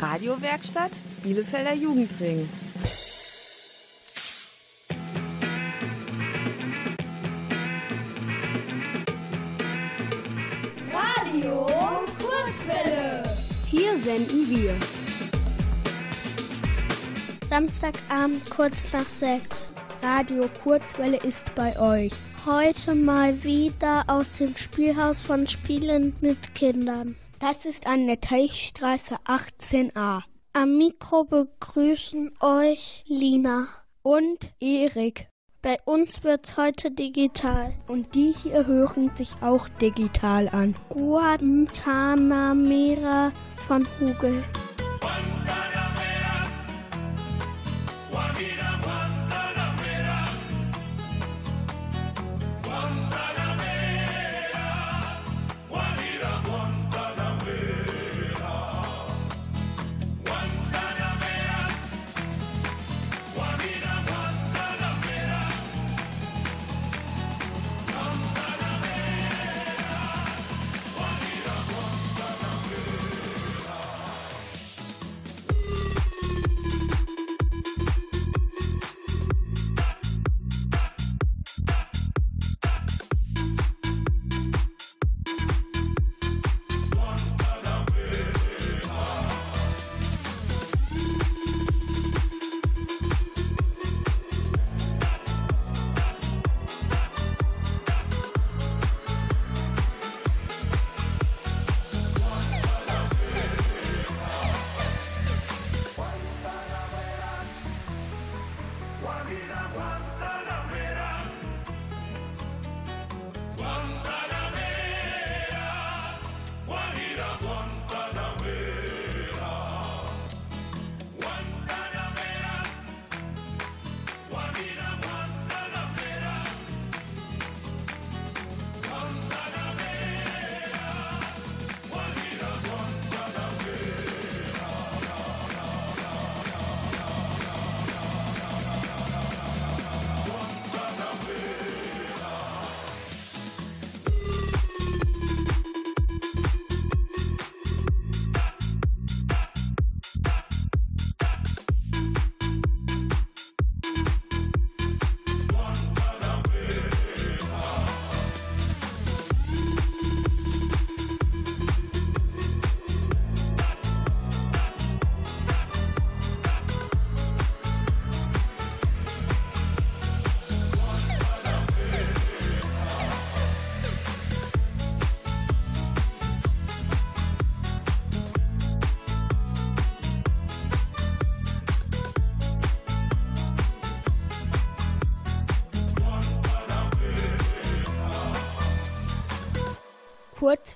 Radiowerkstatt Bielefelder Jugendring. Radio Kurzwelle. Hier senden wir. Samstagabend kurz nach sechs. Radio Kurzwelle ist bei euch. Heute mal wieder aus dem Spielhaus von Spielen mit Kindern. Das ist an der Teichstraße 18a. Am Mikro begrüßen euch Lina und Erik. Bei uns wird's heute digital. Und die hier hören sich auch digital an. Guantanamera von Hugel.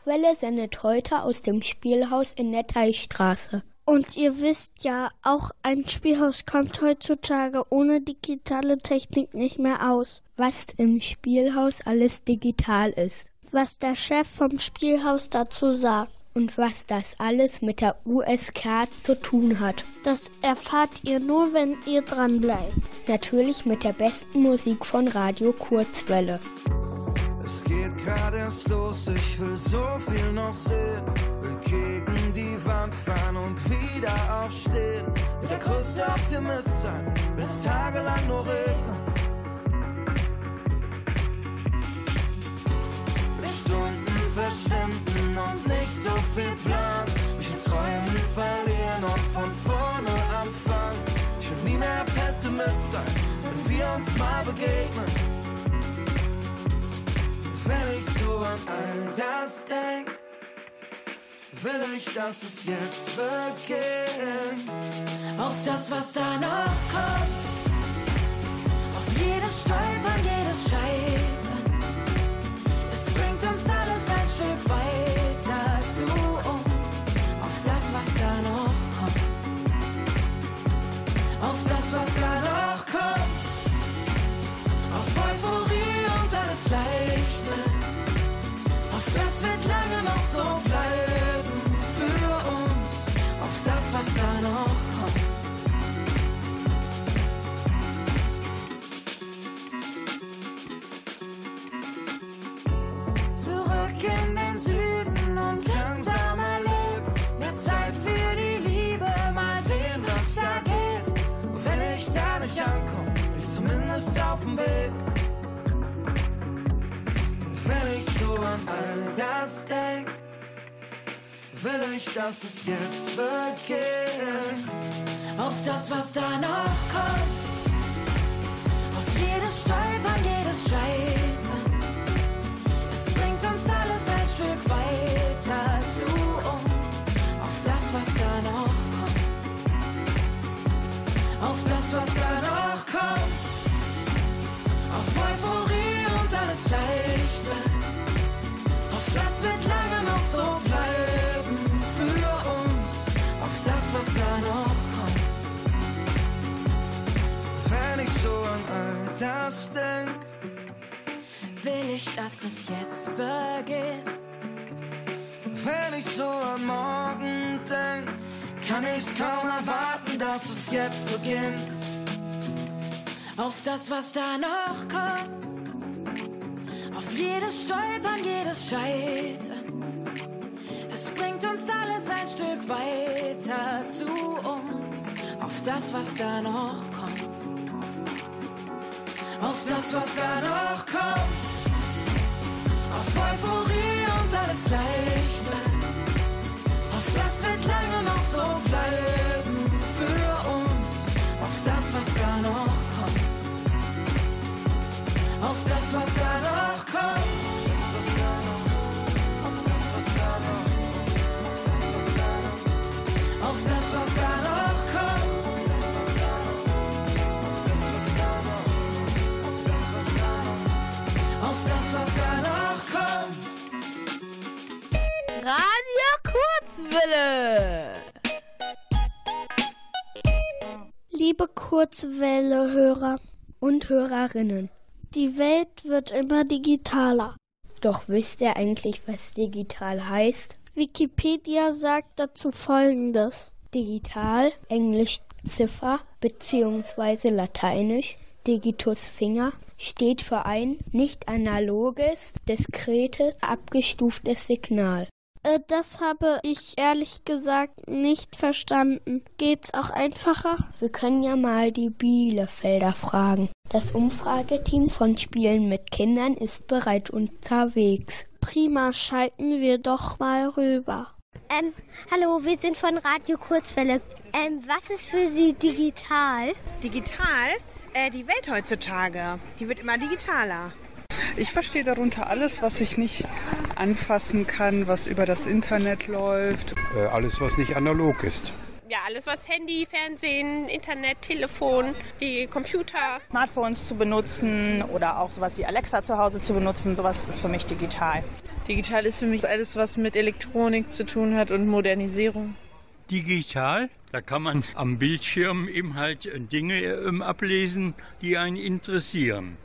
Kurzwelle sendet heute aus dem Spielhaus in der Teichstraße. Und ihr wisst ja, auch ein Spielhaus kommt heutzutage ohne digitale Technik nicht mehr aus. Was im Spielhaus alles digital ist. Was der Chef vom Spielhaus dazu sagt. Und was das alles mit der USK zu tun hat. Das erfahrt ihr nur, wenn ihr dran bleibt. Natürlich mit der besten Musik von Radio Kurzwelle. Es geht gerade erst los, ich will so viel noch sehen. Will gegen die Wand fahren und wieder aufstehen. Will der größte Optimist sein, will es tagelang nur regnen. Will Stunden verschwinden und nicht so viel Plan. Mich in Träumen verlieren und von vorne anfangen. Ich will nie mehr Pessimist sein, wenn wir uns mal begegnen wenn ich so an all das denk, will ich, dass es jetzt beginnt. Auf das, was da noch kommt, auf jedes Stolpern, jedes Scheitern. was da noch kommt. Zurück in den Süden und langsamer Leben. Mehr Zeit für die Liebe, mal sehen, was da geht. Und wenn ich da nicht ankomme, ich zumindest auf dem Weg. Und wenn ich so an all das denke, will ich, dass es jetzt beginnt. Auf das, was da noch kommt. Auf jedes Stolpern, jedes Scheitern. Es bringt uns alles ein Stück weiter zu uns. Auf das, was da noch kommt. Auf das, was da noch kommt. Auf Euphorie das denk, Will ich, dass es jetzt beginnt. wenn ich so an morgen denk, kann ich's kaum erwarten, dass es jetzt beginnt. Auf das, was da noch kommt. Auf jedes Stolpern, jedes Scheitern. Es bringt uns alles ein Stück weiter zu uns. Auf das, was da noch kommt. Auf das, was da noch kommt. Auf Euphorie und alles Leichte. Auf das wird lange noch so bleiben für uns. Auf das, was da noch kommt. Auf das, was da noch Kurzwelle-Hörer Und Hörerinnen. Die Welt wird immer digitaler. Doch wisst ihr eigentlich, was digital heißt? Wikipedia sagt dazu Folgendes. Digital, Englisch Ziffer bzw. Lateinisch Digitus Finger steht für ein nicht analoges, diskretes, abgestuftes Signal. Äh, das habe ich ehrlich gesagt nicht verstanden. Geht's auch einfacher? Wir können ja mal die Bielefelder fragen. Das Umfrageteam von Spielen mit Kindern ist bereits unterwegs. Prima, schalten wir doch mal rüber. Ähm, hallo, wir sind von Radio Kurzwelle. Ähm, was ist für Sie digital? Digital? Äh, die Welt heutzutage, die wird immer digitaler. Ich verstehe darunter alles, was ich nicht anfassen kann, was über das Internet läuft. Äh, alles, was nicht analog ist. Ja, alles was Handy, Fernsehen, Internet, Telefon, die Computer. Smartphones zu benutzen oder auch sowas wie Alexa zu Hause zu benutzen, sowas ist für mich digital. Digital ist für mich alles, was mit Elektronik zu tun hat und Modernisierung. Digital, da kann man am Bildschirm eben halt Dinge ähm, ablesen, die einen interessieren.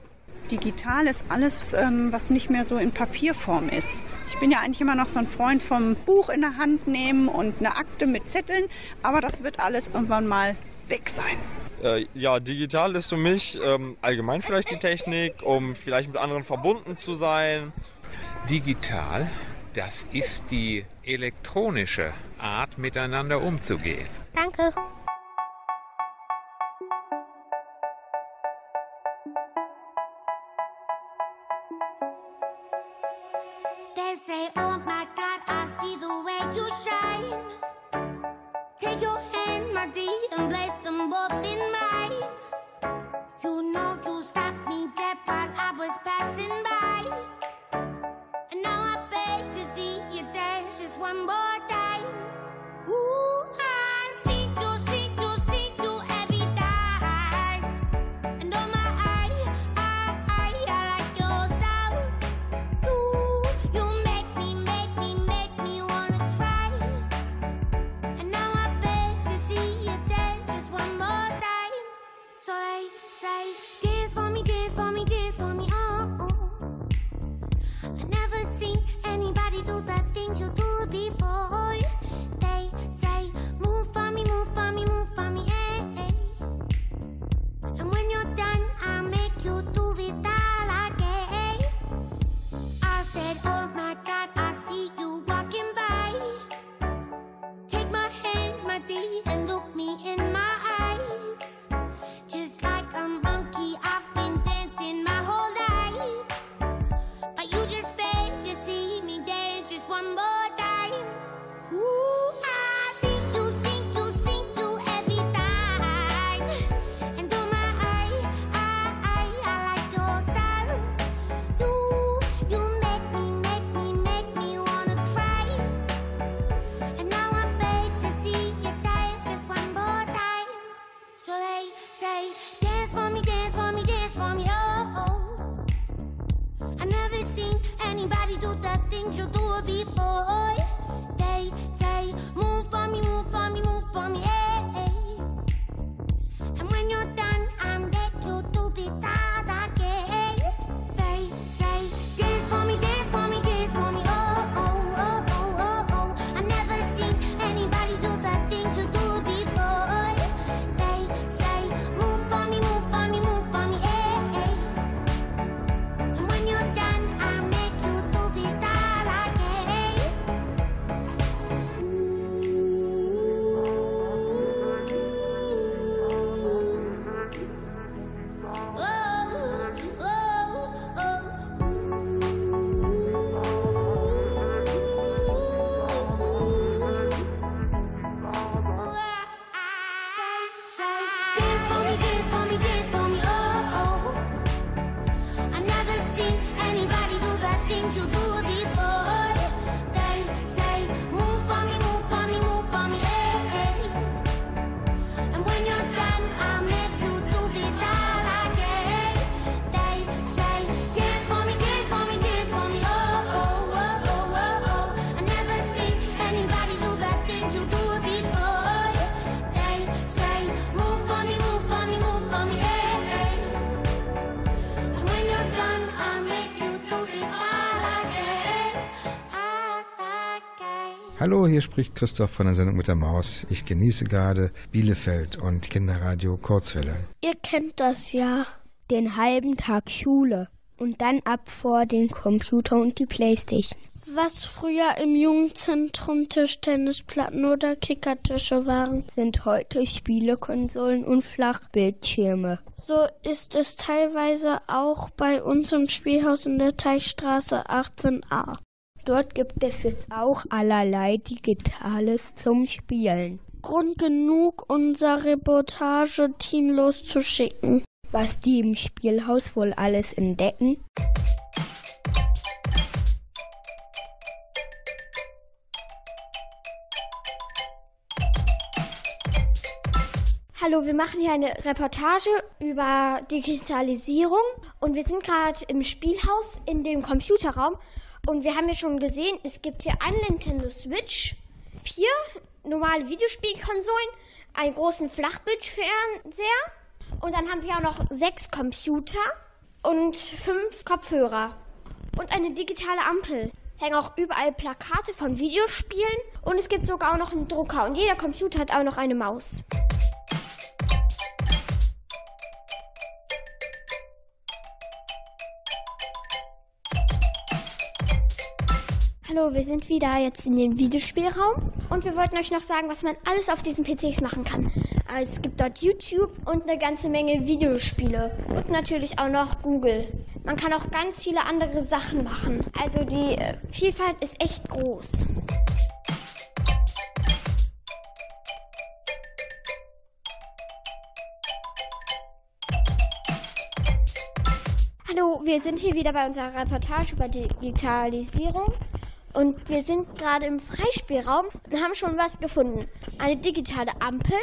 Digital ist alles, ähm, was nicht mehr so in Papierform ist. Ich bin ja eigentlich immer noch so ein Freund vom Buch in der Hand nehmen und eine Akte mit Zetteln, aber das wird alles irgendwann mal weg sein. Äh, ja, digital ist für mich ähm, allgemein vielleicht die Technik, um vielleicht mit anderen verbunden zu sein. Digital, das ist die elektronische Art, miteinander umzugehen. Danke. Hallo, hier spricht Christoph von der Sendung mit der Maus. Ich genieße gerade Bielefeld und Kinderradio Kurzwelle. Ihr kennt das ja. Den halben Tag Schule und dann ab vor den Computer und die Playstation. Was früher im Jugendzentrum Tischtennisplatten oder Kickertische waren. Sind heute Spielekonsolen und Flachbildschirme. So ist es teilweise auch bei uns im Spielhaus in der Teichstraße 18a. Dort gibt es jetzt auch allerlei Digitales zum Spielen. Grund genug, unser Reportage-Team loszuschicken. Was die im Spielhaus wohl alles entdecken? Hallo, wir machen hier eine Reportage über Digitalisierung und wir sind gerade im Spielhaus in dem Computerraum und wir haben ja schon gesehen, es gibt hier eine Nintendo Switch, vier normale Videospielkonsolen, einen großen Flachbildfernseher und dann haben wir auch noch sechs Computer und fünf Kopfhörer und eine digitale Ampel. Hängen auch überall Plakate von Videospielen und es gibt sogar auch noch einen Drucker und jeder Computer hat auch noch eine Maus. Hallo, wir sind wieder jetzt in dem Videospielraum und wir wollten euch noch sagen, was man alles auf diesen PCs machen kann. Also es gibt dort YouTube und eine ganze Menge Videospiele und natürlich auch noch Google. Man kann auch ganz viele andere Sachen machen. Also die äh, Vielfalt ist echt groß. Hallo, wir sind hier wieder bei unserer Reportage über Digitalisierung. Und wir sind gerade im Freispielraum und haben schon was gefunden. Eine digitale Ampel,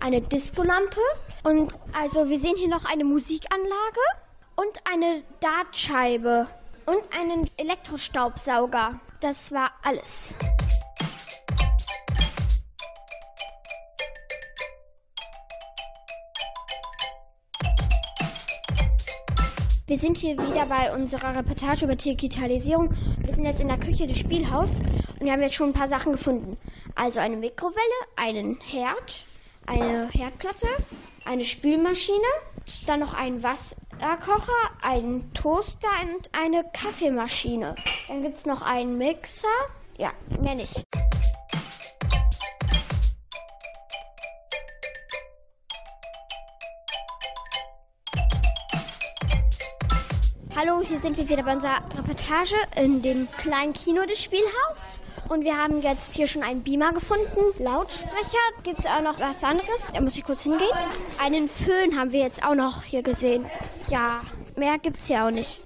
eine Diskolampe und also wir sehen hier noch eine Musikanlage und eine Dartscheibe und einen Elektrostaubsauger. Das war alles. Wir sind hier wieder bei unserer Reportage über Digitalisierung. Wir sind jetzt in der Küche des Spielhaus und wir haben jetzt schon ein paar Sachen gefunden. Also eine Mikrowelle, einen Herd, eine Herdplatte, eine Spülmaschine, dann noch einen Wasserkocher, einen Toaster und eine Kaffeemaschine. Dann gibt es noch einen Mixer. Ja, mehr nicht. Hallo, hier sind wir wieder bei unserer Reportage in dem kleinen Kino des Spielhaus. Und wir haben jetzt hier schon einen Beamer gefunden. Lautsprecher. Gibt auch noch was anderes. Da muss ich kurz hingehen. Einen Föhn haben wir jetzt auch noch hier gesehen. Ja, mehr gibt's ja auch nicht.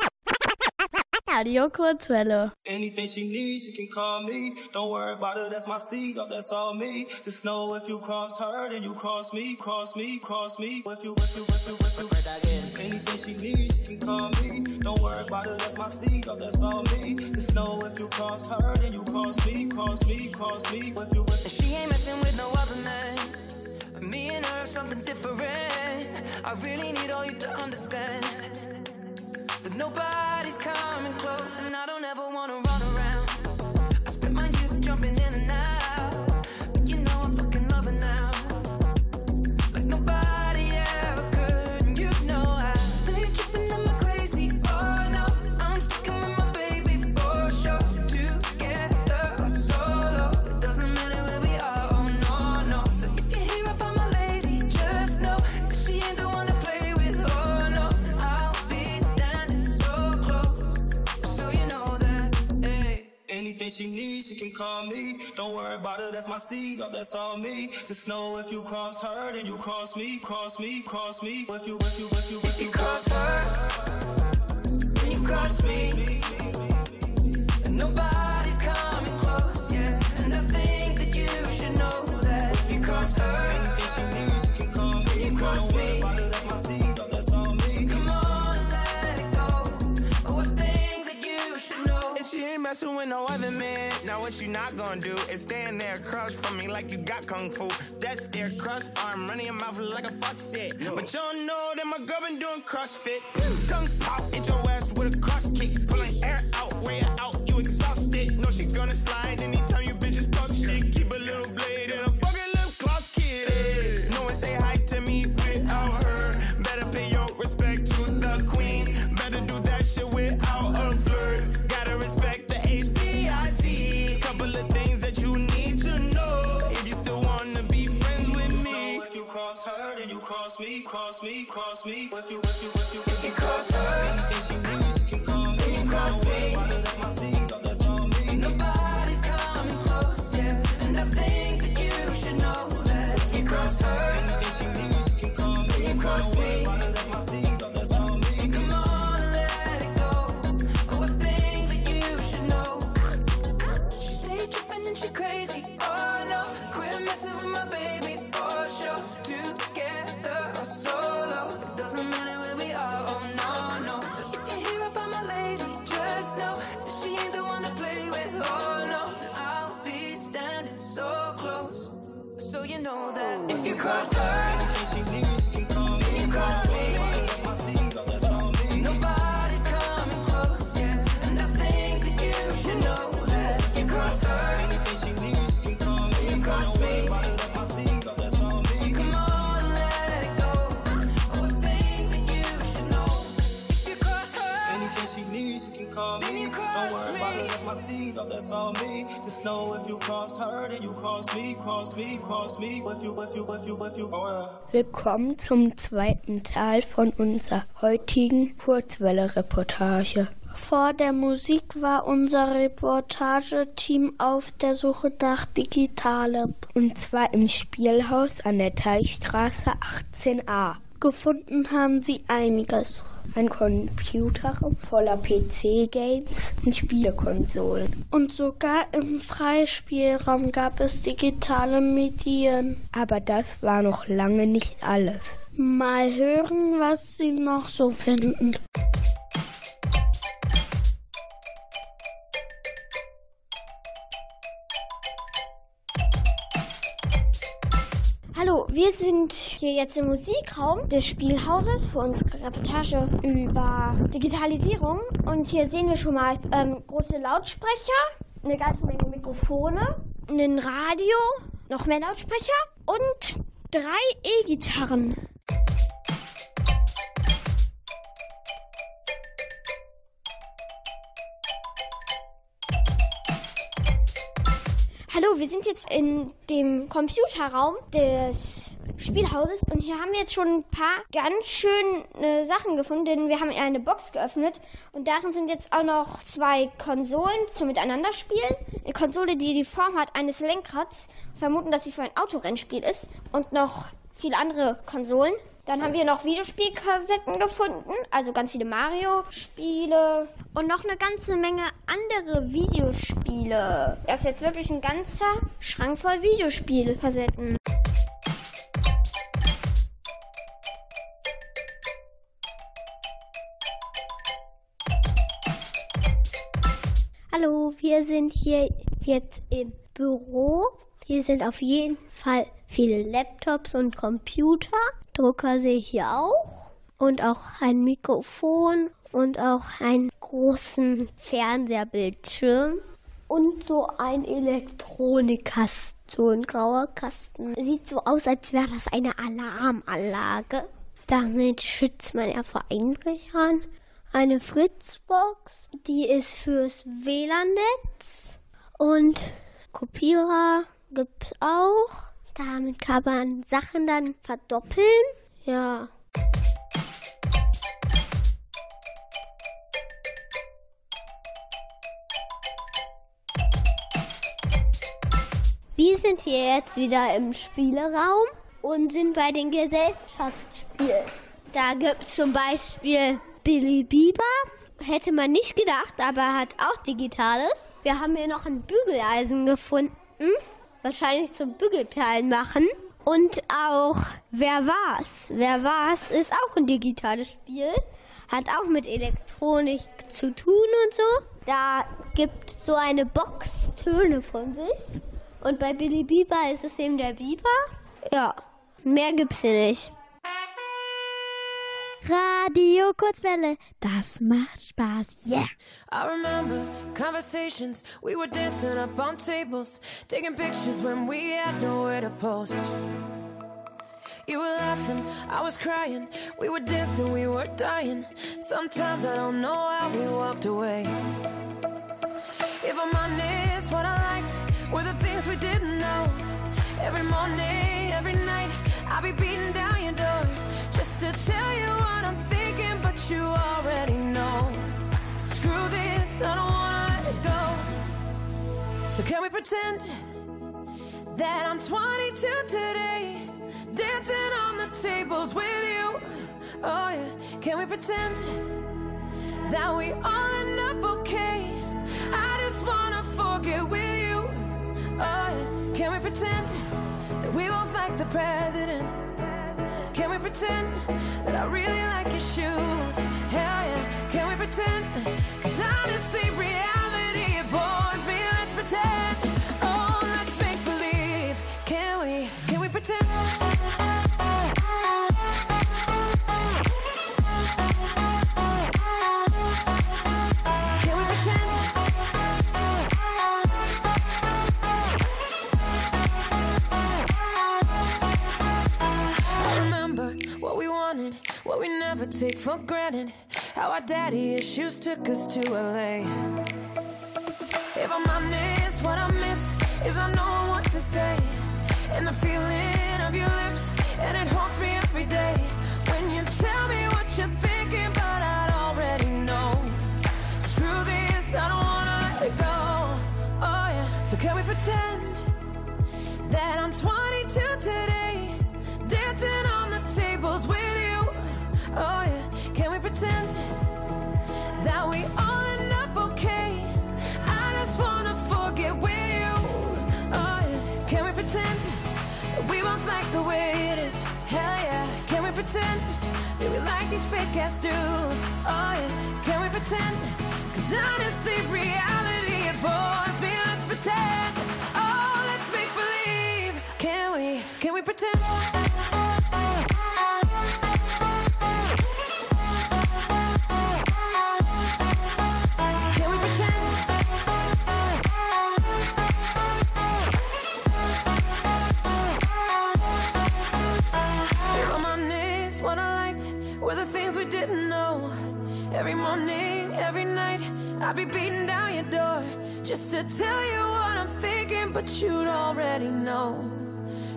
Radio Kurzwelle. Anything she needs, she can call me. Don't worry about it, that's my seed, oh, that's all me. Just know if you cross her, then you cross me, cross me, cross me. If you, if you, if you, if you, if anything she needs, she can call me. Don't worry about it, that's my seed, oh, that's all me. Just know if you cross her, then you cross me, cross me, cross me. If you, if she ain't messing with no other man. Me and her, something different. I really need all you to understand that nobody's coming close, and I don't ever wanna Anything she needs, she can call me. Don't worry about it, that's my seed, oh, that's all me. Just know if you cross her, then you cross me, cross me, cross me. If you, if you, if you, if you cross her, Then you cross me, and nobody's messing with no other man. Now what you not gonna do is stand there across for me like you got kung fu. That's their crust arm running your mouth like a faucet. But you don't know that my girl been doing CrossFit. Tongue pop, Willkommen zum zweiten Teil von unserer heutigen Kurzwelle-Reportage. Vor der Musik war unser Reportageteam auf der Suche nach Digitalem. Und zwar im Spielhaus an der Teichstraße 18a. Gefunden haben sie einiges. Ein Computerraum voller PC-Games und Spielekonsolen. Und sogar im Freispielraum gab es digitale Medien. Aber das war noch lange nicht alles. Mal hören, was sie noch so finden. Wir sind hier jetzt im Musikraum des Spielhauses für unsere Reportage über Digitalisierung. Und hier sehen wir schon mal ähm, große Lautsprecher, eine ganze Menge Mikrofone, ein Radio, noch mehr Lautsprecher und drei E-Gitarren. Hallo, wir sind jetzt in dem Computerraum des Spielhauses und hier haben wir jetzt schon ein paar ganz schöne Sachen gefunden, denn wir haben eine Box geöffnet und darin sind jetzt auch noch zwei Konsolen zum Miteinanderspielen. Eine Konsole, die die Form hat eines Lenkrads, vermuten, dass sie für ein Autorennspiel ist und noch viele andere Konsolen. Dann haben wir noch Videospielkassetten gefunden, also ganz viele Mario-Spiele. Und noch eine ganze Menge andere Videospiele. Das ist jetzt wirklich ein ganzer Schrank voll Videospielkassetten. Hallo, wir sind hier jetzt im Büro. Hier sind auf jeden Fall viele Laptops und Computer. Drucker sehe ich hier auch. Und auch ein Mikrofon und auch einen großen Fernsehbildschirm. Und so ein Elektronikkasten, so ein grauer Kasten. Sieht so aus, als wäre das eine Alarmanlage. Damit schützt man ja vor Einbrechern. Eine Fritzbox, die ist fürs WLAN-Netz. Und Kopierer gibt's auch. Damit kann man Sachen dann verdoppeln. Ja. Wir sind hier jetzt wieder im Spieleraum und sind bei den Gesellschaftsspielen. Da gibt es zum Beispiel Billy Bieber. Hätte man nicht gedacht, aber er hat auch Digitales. Wir haben hier noch ein Bügeleisen gefunden. Wahrscheinlich zum Bügelperlen machen. Und auch Wer war's? Wer war's ist auch ein digitales Spiel. Hat auch mit Elektronik zu tun und so. Da gibt so eine Box Töne von sich. Und bei Billy Bieber ist es eben der Bieber. Ja, mehr gibt's hier nicht. Radio Kurzwelle, das macht Spaß. Yeah. I remember conversations, we were dancing up on tables, taking pictures when we had nowhere to post. You were laughing, I was crying, we were dancing, we were dying. Sometimes I don't know how we walked away. If I'm honest, you already know. Screw this, I don't wanna let it go. So can we pretend that I'm 22 today, dancing on the tables with you? Oh yeah, can we pretend that we all end up okay? I just wanna forget with you. Oh yeah, can we pretend that we both like the president? Can we pretend that I really like your shoes? Hell yeah, can we pretend? Cause honestly, reality take for granted. How our daddy issues took us to LA. If I'm honest, what I miss is I know what to say. And the feeling of your lips, and it haunts me every day. When you tell me what you're thinking, but I already know. Screw this, I don't wanna let it go. Oh yeah, so can we pretend that I'm 22 today? Pretend that we like these fake ass dudes? Oh yeah, can we pretend? Cause honestly, reality it bores me. Let's pretend. Oh, let's make believe. Can we? Can we pretend? I'll be beating down your door just to tell you what I'm thinking, but you'd already know.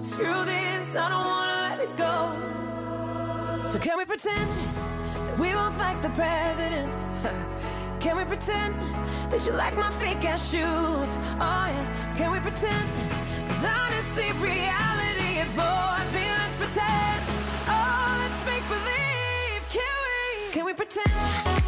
Screw this, I don't wanna let it go. So can we pretend that we won't fight the president? Can we pretend that you like my fake ass shoes? Oh yeah, can we pretend? Cause honestly, reality it bores me. Let's pretend. Oh, let's make believe. Can we? Can we pretend?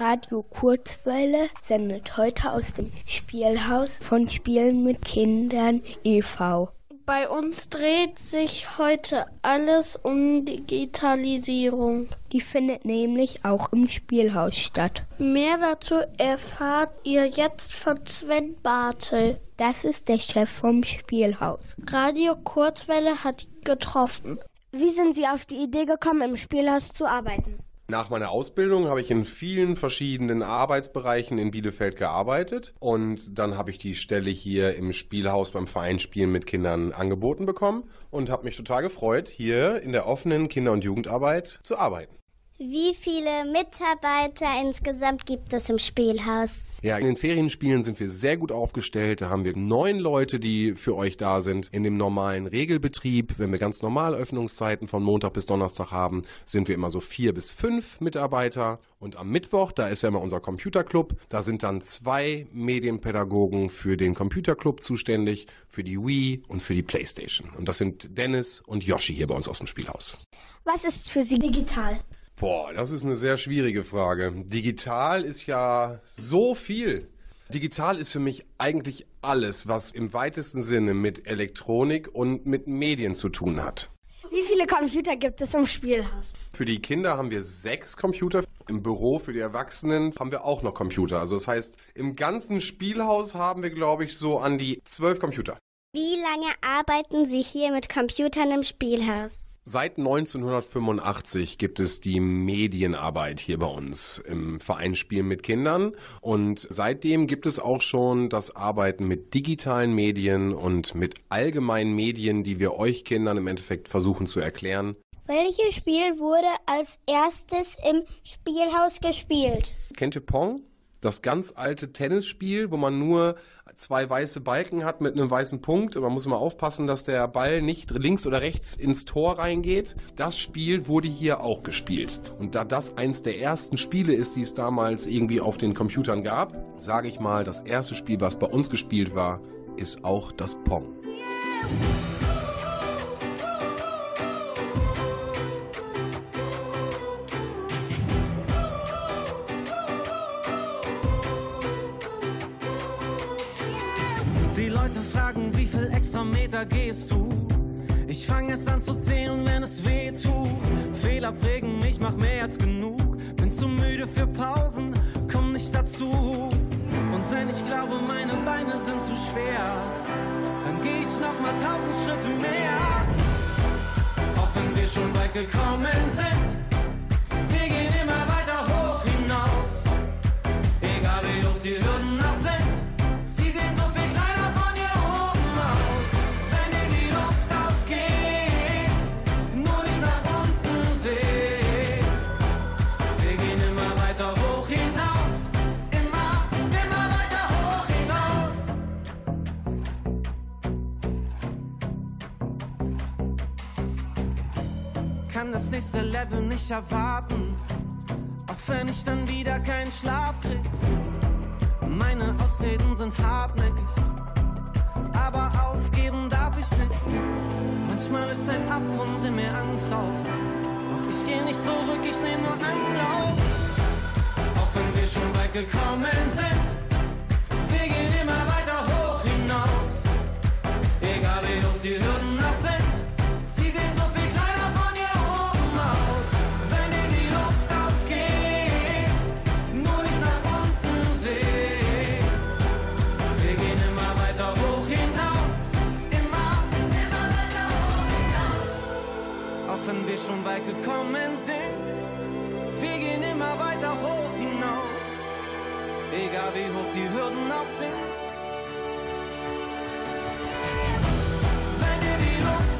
Radio Kurzwelle sendet heute aus dem Spielhaus von Spielen mit Kindern e.V. Bei uns dreht sich heute alles um Digitalisierung. Die findet nämlich auch im Spielhaus statt. Mehr dazu erfahrt ihr jetzt von Sven Bartel. Das ist der Chef vom Spielhaus. Radio Kurzwelle hat getroffen. Wie sind Sie auf die Idee gekommen, im Spielhaus zu arbeiten? Nach meiner Ausbildung habe ich in vielen verschiedenen Arbeitsbereichen in Bielefeld gearbeitet und dann habe ich die Stelle hier im Spielhaus beim Verein Spielen mit Kindern angeboten bekommen und habe mich total gefreut, hier in der offenen Kinder- und Jugendarbeit zu arbeiten. Wie viele Mitarbeiter insgesamt gibt es im Spielhaus? Ja, in den Ferienspielen sind wir sehr gut aufgestellt. Da haben wir neun Leute, die für euch da sind. In dem normalen Regelbetrieb, wenn wir ganz normal Öffnungszeiten von Montag bis Donnerstag haben, sind wir immer so vier bis fünf Mitarbeiter. Und am Mittwoch, da ist ja immer unser Computerclub, da sind dann zwei Medienpädagogen für den Computerclub zuständig, für die Wii und für die Playstation. Und das sind Dennis und Yoshi hier bei uns aus dem Spielhaus. Was ist für Sie digital? Boah, das ist eine sehr schwierige Frage. Digital ist ja so viel. Digital ist für mich eigentlich alles, was im weitesten Sinne mit Elektronik und mit Medien zu tun hat. Wie viele Computer gibt es im Spielhaus? Für die Kinder haben wir sechs Computer. Im Büro für die Erwachsenen haben wir auch noch Computer. Also das heißt, im ganzen Spielhaus haben wir, glaube ich, so an die zwölf Computer. Wie lange arbeiten Sie hier mit Computern im Spielhaus? Seit 1985 gibt es die Medienarbeit hier bei uns im Verein Spielen mit Kindern und seitdem gibt es auch schon das Arbeiten mit digitalen Medien und mit allgemeinen Medien, die wir euch Kindern im Endeffekt versuchen zu erklären. Welches Spiel wurde als erstes im Spielhaus gespielt? Kennt ihr Pong? Das ganz alte Tennisspiel, wo man nur zwei weiße Balken hat mit einem weißen Punkt. Und man muss immer aufpassen, dass der Ball nicht links oder rechts ins Tor reingeht. Das Spiel wurde hier auch gespielt. Und da das eins der ersten Spiele ist, die es damals irgendwie auf den Computern gab, sage ich mal, das erste Spiel, was bei uns gespielt war, ist auch das Pong. Die extra Meter gehst du? Ich fange es an zu zählen, wenn es weh tut. Fehler prägen mich, mach mehr als genug. Bin zu müde für Pausen, komm nicht dazu. Und wenn ich glaube, meine Beine sind zu schwer, dann geh ich noch mal tausend Schritte mehr. Auch wenn wir schon weit gekommen sind, Das nächste Level nicht erwarten. Auch wenn ich dann wieder keinen Schlaf krieg. Meine Ausreden sind hartnäckig, aber aufgeben darf ich nicht. Manchmal ist ein Abgrund in mir Angst aus. Doch ich geh nicht zurück, ich nehm nur Anlauf. Auch wenn wir schon weit gekommen sind, wir gehen immer weiter hoch hinaus. Egal wie hoch die Hürden weit gekommen sind, wir gehen immer weiter hoch hinaus. Egal wie hoch die Hürden auch sind. Wenn dir die Luft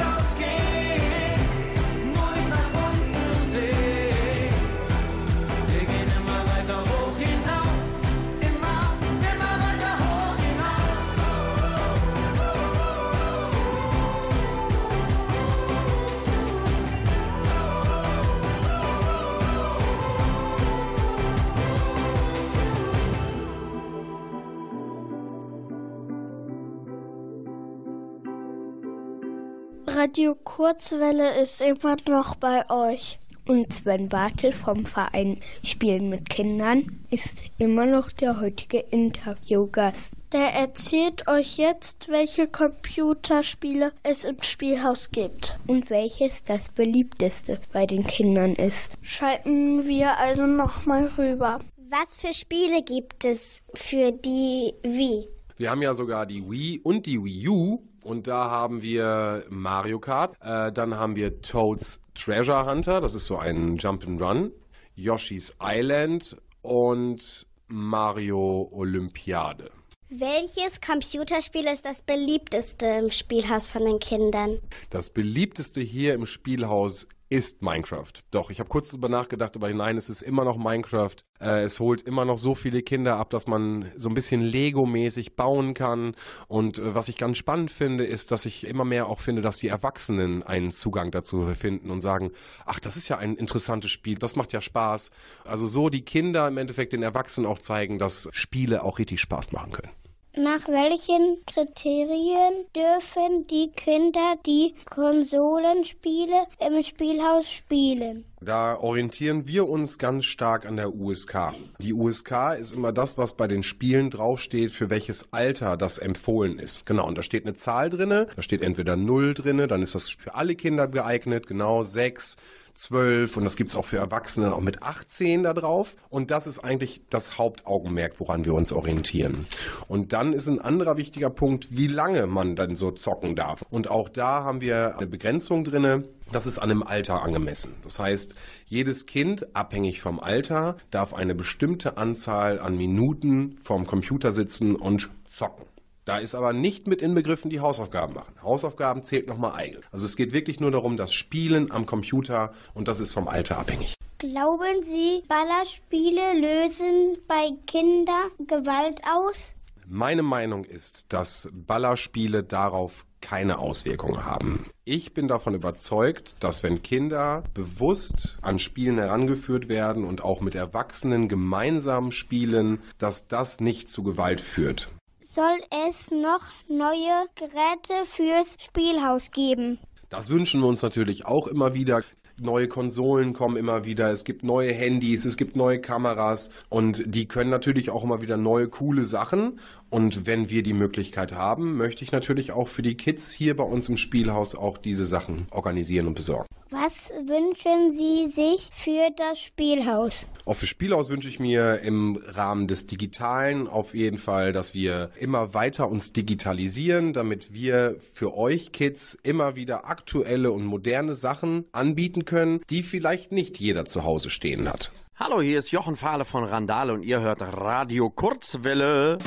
Radio Kurzwelle ist immer noch bei euch. Und Sven Bartel vom Verein Spielen mit Kindern ist immer noch der heutige Interviewgast. Der erzählt euch jetzt, welche Computerspiele es im Spielhaus gibt. Und welches das beliebteste bei den Kindern ist. Schalten wir also nochmal rüber. Was für Spiele gibt es für die Wii? Wir haben ja sogar die Wii und die Wii U. Und da haben wir Mario Kart. Äh, dann haben wir Toads Treasure Hunter. Das ist so ein Jump'n'Run. Yoshi's Island und Mario Olympiade. Welches Computerspiel ist das beliebteste im Spielhaus von den Kindern? Das beliebteste hier im Spielhaus ist Minecraft. Doch, ich habe kurz darüber nachgedacht, aber nein, es ist immer noch Minecraft. Äh, es holt immer noch so viele Kinder ab, dass man so ein bisschen Lego-mäßig bauen kann. Und äh, was ich ganz spannend finde, ist, dass ich immer mehr auch finde, dass die Erwachsenen einen Zugang dazu finden und sagen, ach, das ist ja ein interessantes Spiel, das macht ja Spaß. Also so die Kinder im Endeffekt den Erwachsenen auch zeigen, dass Spiele auch richtig Spaß machen können. Nach welchen Kriterien dürfen die Kinder die Konsolenspiele im Spielhaus spielen? Da orientieren wir uns ganz stark an der USK. Die USK ist immer das, was bei den Spielen draufsteht, für welches Alter das empfohlen ist. Genau, und da steht eine Zahl drinne, da steht entweder 0 drinne, dann ist das für alle Kinder geeignet, genau 6, 12 und das gibt es auch für Erwachsene auch mit 18 da drauf. Und das ist eigentlich das Hauptaugenmerk, woran wir uns orientieren. Und dann ist ein anderer wichtiger Punkt, wie lange man dann so zocken darf. Und auch da haben wir eine Begrenzung drinne. Das ist an einem Alter angemessen. Das heißt, jedes Kind, abhängig vom Alter, darf eine bestimmte Anzahl an Minuten vorm Computer sitzen und zocken. Da ist aber nicht mit inbegriffen die Hausaufgaben machen. Hausaufgaben zählt nochmal eigen. Also es geht wirklich nur darum, das Spielen am Computer und das ist vom Alter abhängig. Glauben Sie, Ballerspiele lösen bei Kindern Gewalt aus? Meine Meinung ist, dass Ballerspiele darauf keine Auswirkungen haben. Ich bin davon überzeugt, dass wenn Kinder bewusst an Spielen herangeführt werden und auch mit Erwachsenen gemeinsam spielen, dass das nicht zu Gewalt führt. Soll es noch neue Geräte fürs Spielhaus geben? Das wünschen wir uns natürlich auch immer wieder. Neue Konsolen kommen immer wieder, es gibt neue Handys, es gibt neue Kameras und die können natürlich auch immer wieder neue coole Sachen. Und wenn wir die Möglichkeit haben, möchte ich natürlich auch für die Kids hier bei uns im Spielhaus auch diese Sachen organisieren und besorgen. Was wünschen Sie sich für das Spielhaus? Auch für Spielhaus wünsche ich mir im Rahmen des Digitalen auf jeden Fall, dass wir immer weiter uns digitalisieren, damit wir für euch Kids immer wieder aktuelle und moderne Sachen anbieten können, die vielleicht nicht jeder zu Hause stehen hat. Hallo, hier ist Jochen Fahle von Randale und ihr hört Radio Kurzwelle.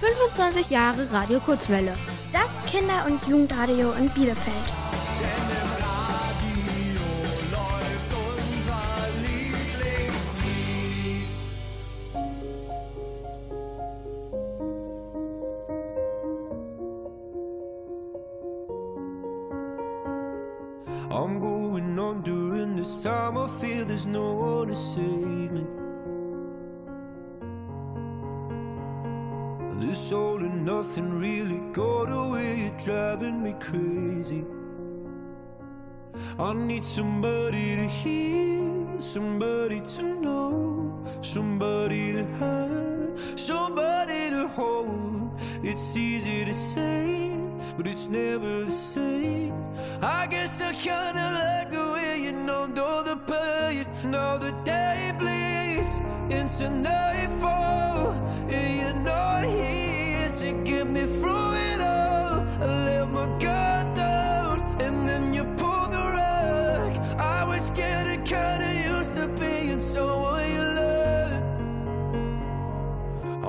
25 Jahre Radio Kurzwelle. Das Kinder- und Jugendradio in Bielefeld. I'm going on during this time. I feel there's no one to save me. All and nothing really got away, you're driving me crazy. I need somebody to hear, somebody to know, somebody to have, somebody to hold. It's easy to say, but it's never the same. I guess I kinda like the way you numbed all the pain. Now the day bleeds into nightfall, and you're not here to get me through it all. I let my guard down, and then you pulled the rug. I was getting kinda used to being someone you loved.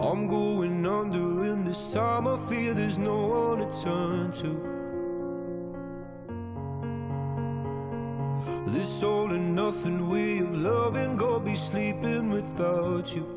I'm going under, and this time I feel there's no one to turn to. This all and nothing way of loving, go be sleeping without you.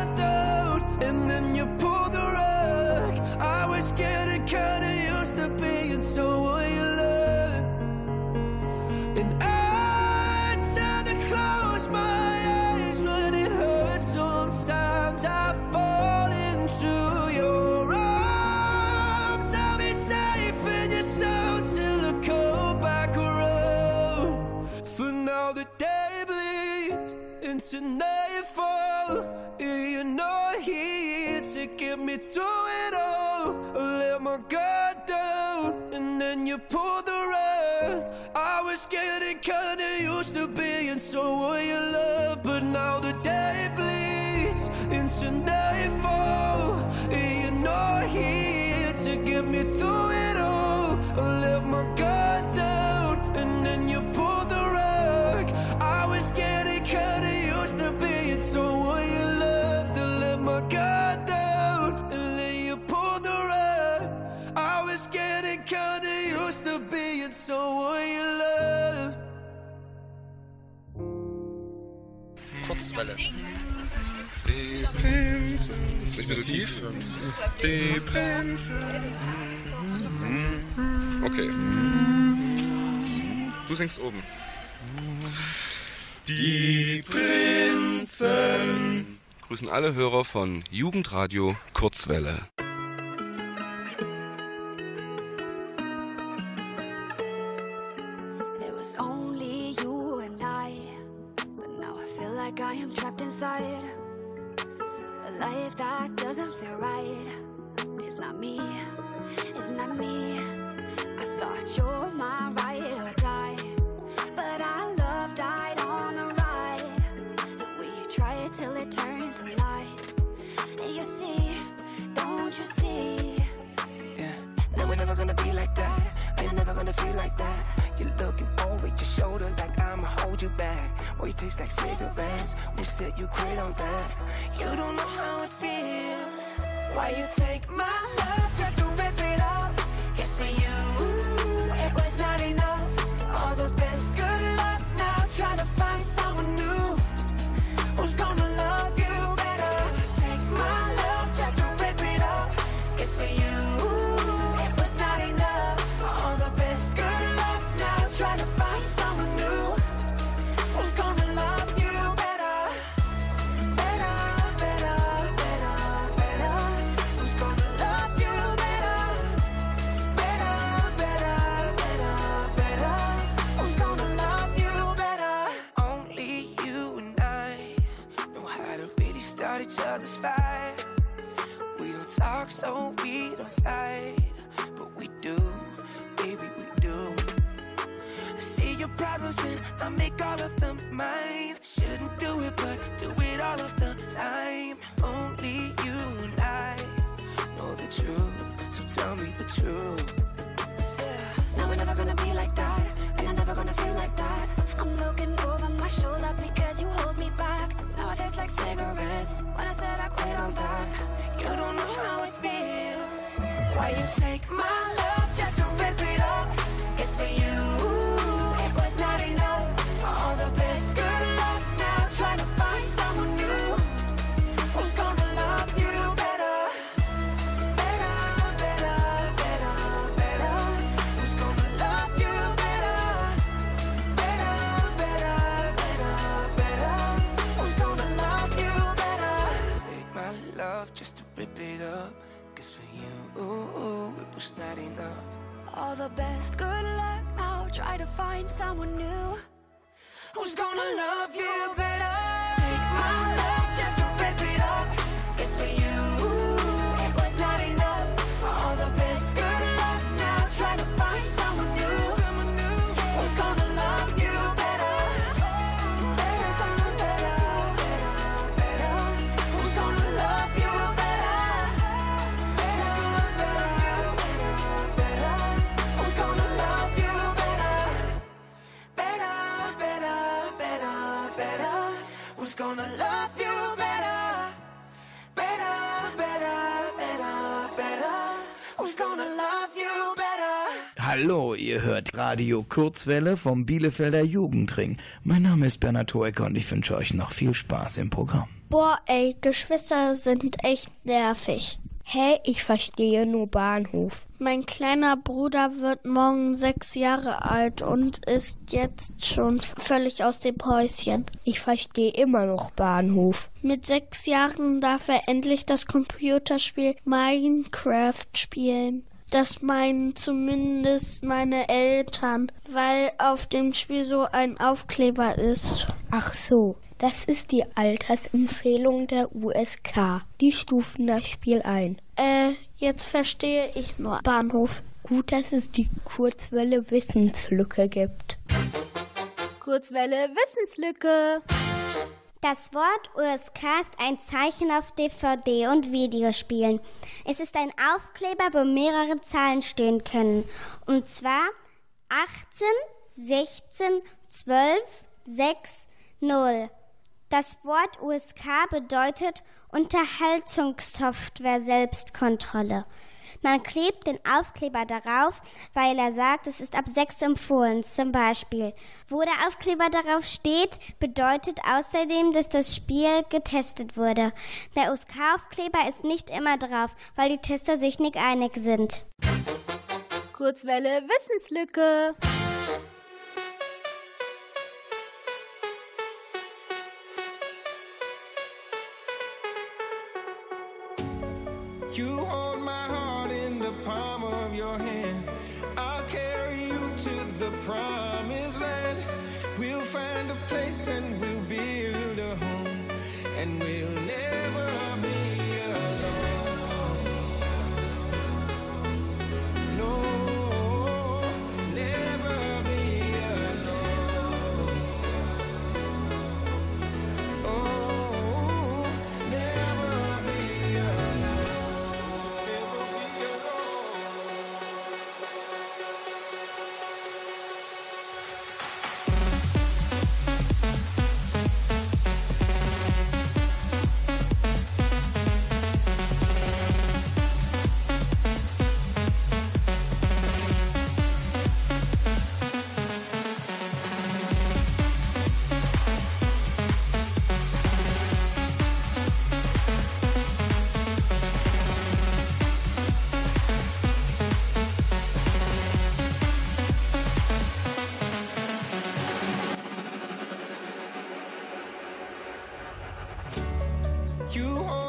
kinda used to being someone you loved, and I tend to close my eyes when it hurts. Sometimes I fall into your arms. I'll be safe in your sound till I come back around. For now the day bleeds into nightfall. Used to be and so someone you love, but now the day bleeds into nightfall. and You're not here to get me through it all. I let my guard down and then you pulled the rug. I was getting kinda used to being someone you loved. I let my guard down Kurzwelle. Die Prinzen. Ist nicht so tief? Die Prinzen. Okay. Du singst oben. Die Prinzen. Grüßen alle Hörer von Jugendradio Kurzwelle. Life that doesn't feel right. It's not me, it's not me. I thought you're my ride or die, but our love died on the ride. And we try it till it turns to lies. And you see, don't you see? Yeah, Now we're never gonna be like that. Ain't never gonna feel like that. You're looking over your shoulder like I'ma hold you back. Boy, you taste like cigarettes. When you said you quit on that. You don't know how it feels. Why you take my love Radio Kurzwelle vom Bielefelder Jugendring. Mein Name ist Bernhard Hoeker und ich wünsche euch noch viel Spaß im Programm. Boah, ey, Geschwister sind echt nervig. Hä, ich verstehe nur Bahnhof. Mein kleiner Bruder wird morgen sechs Jahre alt und ist jetzt schon völlig aus dem Häuschen. Ich verstehe immer noch Bahnhof. Mit sechs Jahren darf er endlich das Computerspiel Minecraft spielen. Das meinen zumindest meine Eltern, weil auf dem Spiel so ein Aufkleber ist. Ach so, das ist die Altersempfehlung der USK. Die stufen das Spiel ein. Äh, jetzt verstehe ich nur Bahnhof. Gut, dass es die Kurzwelle Wissenslücke gibt. Kurzwelle Wissenslücke. Das Wort USK ist ein Zeichen auf DVD und Videospielen. Es ist ein Aufkleber, wo mehrere Zahlen stehen können. Und zwar 18, 16, 12, 6, 0. Das Wort USK bedeutet Unterhaltungssoftware Selbstkontrolle. Man klebt den Aufkleber darauf, weil er sagt, es ist ab 6 empfohlen, zum Beispiel. Wo der Aufkleber darauf steht, bedeutet außerdem, dass das Spiel getestet wurde. Der USK-Aufkleber ist nicht immer drauf, weil die Tester sich nicht einig sind. Kurzwelle Wissenslücke.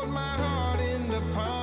My heart in the palm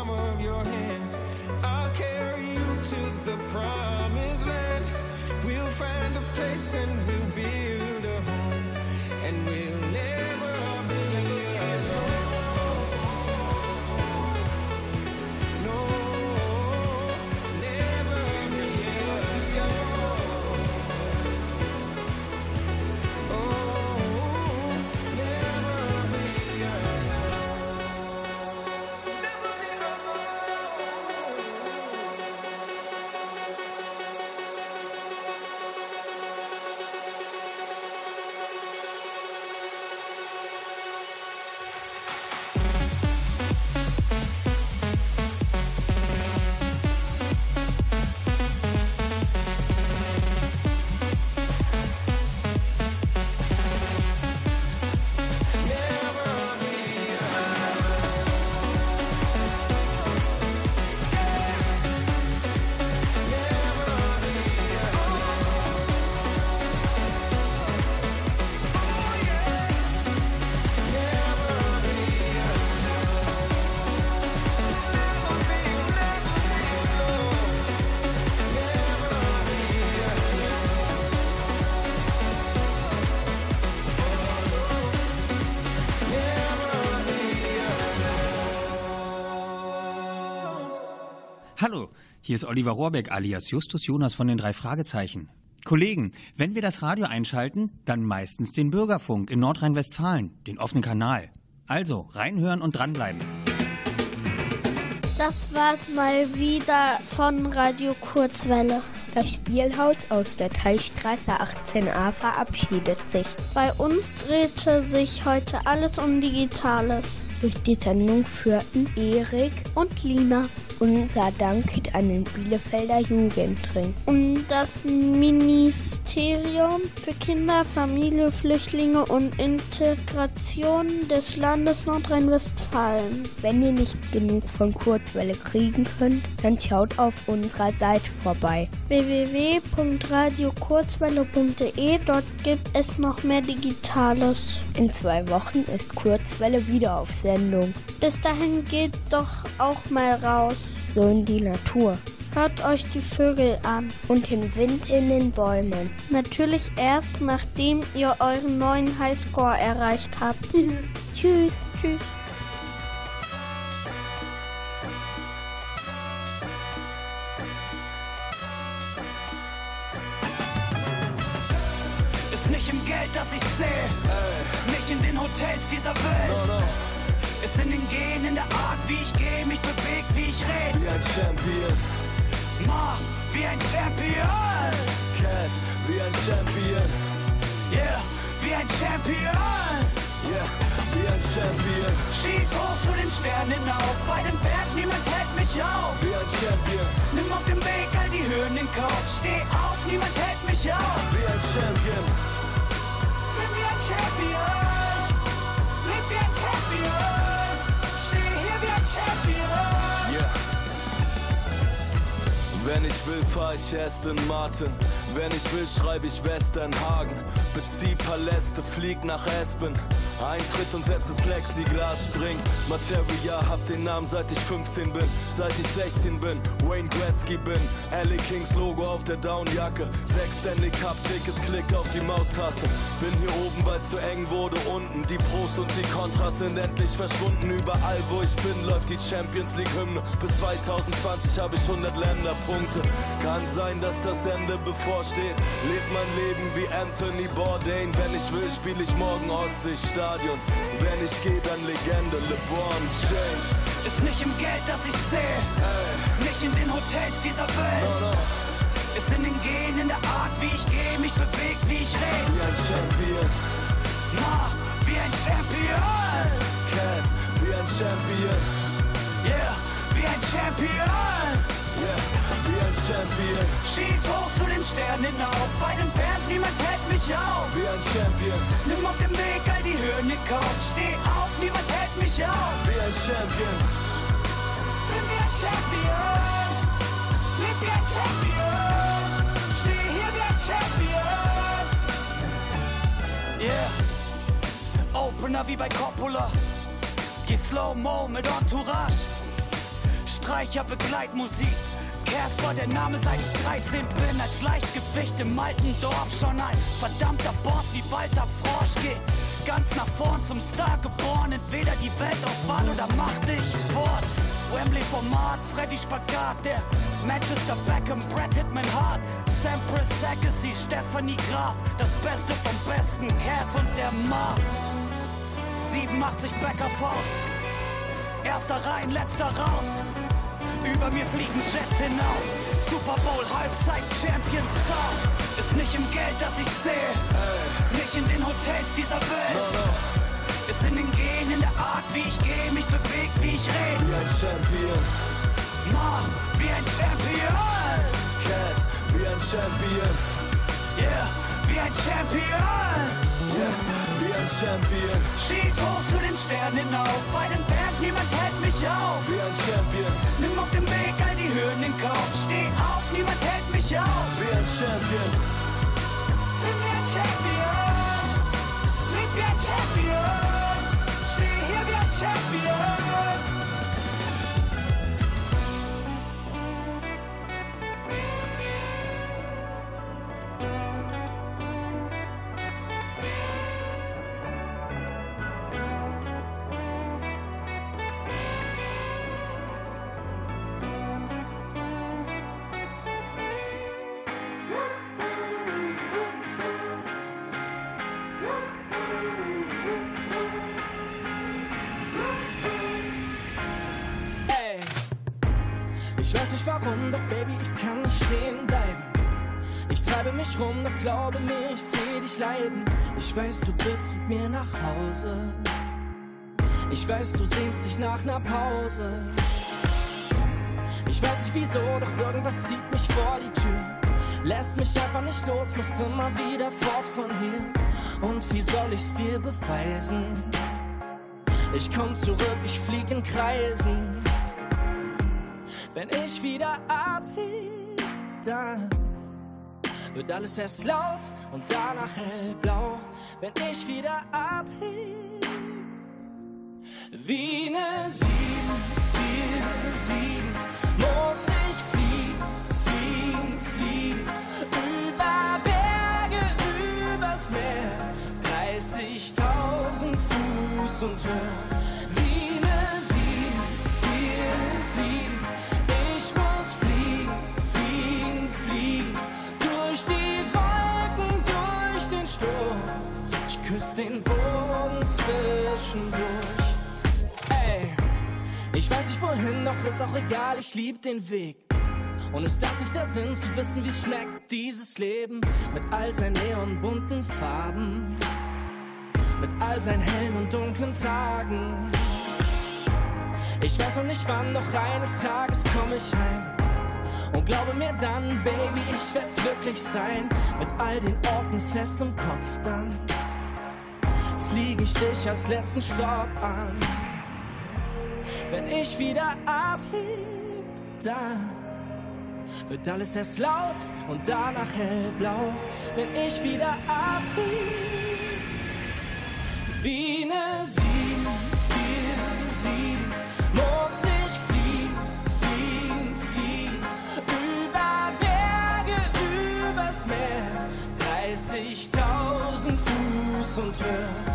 hier ist Oliver Rohrbeck alias Justus Jonas von den drei Fragezeichen. Kollegen, wenn wir das Radio einschalten, dann meistens den Bürgerfunk in Nordrhein-Westfalen, den offenen Kanal. Also reinhören und dranbleiben. Das war's mal wieder von Radio Kurzwelle. Das Spielhaus aus der Teichstraße 18a verabschiedet sich. Bei uns drehte sich heute alles um Digitales. Durch die Sendung führten Erik und Lina. Unser Dank geht an den Bielefelder Jugendring. Und das Ministerium für Kinder, Familie, Flüchtlinge und Integration des Landes Nordrhein-Westfalen. Wenn ihr nicht genug von Kurzwelle kriegen könnt, dann schaut auf unserer Seite vorbei. www.radiokurzwelle.de Dort gibt es noch mehr Digitales. In zwei Wochen ist Kurzwelle wieder auf Sendung. Bis dahin geht doch auch mal raus. So in die Natur. Hört euch die Vögel an. Und den Wind in den Bäumen. Natürlich erst, nachdem ihr euren neuen Highscore erreicht habt. Tschüss. Tschüss. Geld, das ich zähl, nicht in den Hotels dieser Welt. Ist in den Gehen, in der Art, wie ich gehe, mich beweg, wie ich rede. Wie ein Champion, Ma, wie ein Champion. Cass, wie ein Champion, Yeah, wie ein Champion. yeah, wie ein Champion, Schieß hoch zu den Sternen hinauf. Bei den Pferden, niemand hält mich auf. wie ein Champion, Nimm auf dem Weg all die Höhen in Kauf. Steh auf, niemand hält mich auf. wie ein Champion, Wenn ich will, fahr ich Aston Martin. Wenn ich will, schreibe ich Westernhagen. Bezieh Paläste, flieg nach Aspen. Eintritt und selbst das Plexiglas springt. Materia, hab den Namen seit ich 15 bin. Seit ich 16 bin, Wayne Gretzky bin. LA Kings Logo auf der Downjacke. Sechs Stanley Cup Tickets, klick auf die Maustaste. Bin hier oben, weil zu eng wurde unten. Die Pros und die Kontras sind endlich verschwunden. Überall, wo ich bin, läuft die Champions League Hymne. Bis 2020 habe ich 100 Länderpunkte. Kann sein, dass das Ende bevorsteht. Leb mein Leben wie Anthony Bourdain. Wenn ich will, spiele ich morgen Ostseestadion. Wenn ich gehe, dann Legende LeBron James. Ist nicht im Geld, das ich zähl. Nicht in den Hotels dieser Welt. Ist in den Gehen, in der Art, wie ich gehe, mich beweg, wie ich rede. Wie ein Champion, Ma, wie ein Champion. Cass, wie ein Champion, Yeah, wie ein Champion. Wie ein Champion, Schieß hoch zu den Sternen hinauf. Bei den Pferden, niemand hält mich auf. wie ein Champion, Nimm auf dem Weg all die Höhen in Kauf. Steh auf, niemand hält mich auf. wie ein Champion, Bin wie ein Champion. Leb wie ein Champion. Steh hier wie ein Champion. Yeah. Opener wie bei Coppola. Geh Slow-Mo mit Entourage. Streicher, Begleitmusik. Casper, der Name seit ich 13 bin. Als Leichtgewicht im alten Dorf schon ein verdammter Boss wie Walter Frosch. Geh ganz nach vorn zum Star geboren. Entweder die Weltauswahl oder mach dich fort. Wembley Format, Freddy Spagat, der Manchester Beckham, Brad Hitman Hart. Sampras Agassi, Stephanie Graf, das Beste vom Besten, Cass und der Ma. 87 Becker Faust, erster rein, letzter raus. Über mir fliegen Jets hinauf. Super Bowl, Halbzeit, Champions Sound. Ist nicht im Geld, das ich zähl. Nicht in den Hotels dieser Welt. Ist in den Gehen, in der Art, wie ich gehe, mich beweg, wie ich rede. wie ein Champion, Ma, wie ein Champion. Cass, wie ein Champion, Yeah, wie ein Champion. yeah, wie ein Champion, Schieß hoch zu den Sternen hinauf. Bei den Pferden, niemand hält mich auf. wie ein Champion, Nimm auf dem Weg all die Höhen in Kauf. Steh auf, niemand hält mich auf. wie ein Champion, Bin wie ein Champion. Leb wie ein Champion. Steh hier wie ein Champion. Ich weiß nicht warum, doch Baby, ich kann nicht stehen bleiben. Ich treibe mich rum, doch glaube mir, ich seh dich leiden. Ich weiß, du willst mit mir nach Hause. Ich weiß, du sehnst dich nach ner Pause. Ich weiß nicht wieso, doch irgendwas zieht mich vor die Tür. Lässt mich einfach nicht los, muss immer wieder fort von hier. Und wie soll ich's dir beweisen? Ich komm zurück, ich flieg in Kreisen. Wenn ich wieder abheb, dann wird alles erst laut und danach hellblau. Wenn ich wieder abheb, wie ne 7, 4, 7, muss ich fliegen, fliegen, fliegen. Über Berge, übers Meer, 30.000 Fuß und höher. Küsse den Boden zwischendurch. Ey, ich weiß nicht wohin, doch ist auch egal, ich lieb den Weg. Und ist das nicht der Sinn, zu wissen, wie schmeckt, dieses Leben mit all seinen neonbunten Farben, mit all seinen hellen und dunklen Tagen. Ich weiß noch nicht wann, doch eines Tages komm ich heim. Und glaube mir dann, Baby, ich werd glücklich sein. Mit all den Orten fest im Kopf dann. Flieg ich dich als letzten Stopp an. Wenn ich wieder abheb, dann wird alles erst laut und danach hellblau. Wenn ich wieder abheb, wie ne 7, 4, 7, muss ich fliegen, fliegen, fliegen. Über Berge, übers Meer, 30.000 Fuß und höher.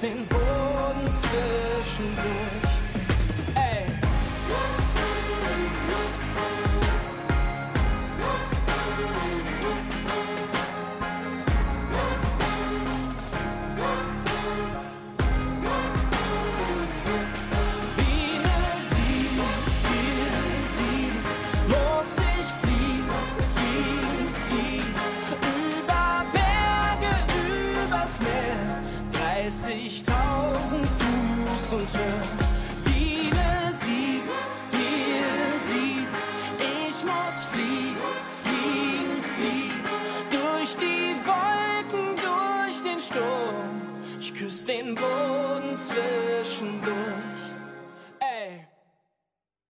Ich Fuß und. Wie ne 7, 4, 7, ich muss fliegen, fliegen, fliegen. Durch die Wolken, durch den Sturm. Ich küsse den Boden zwischendurch.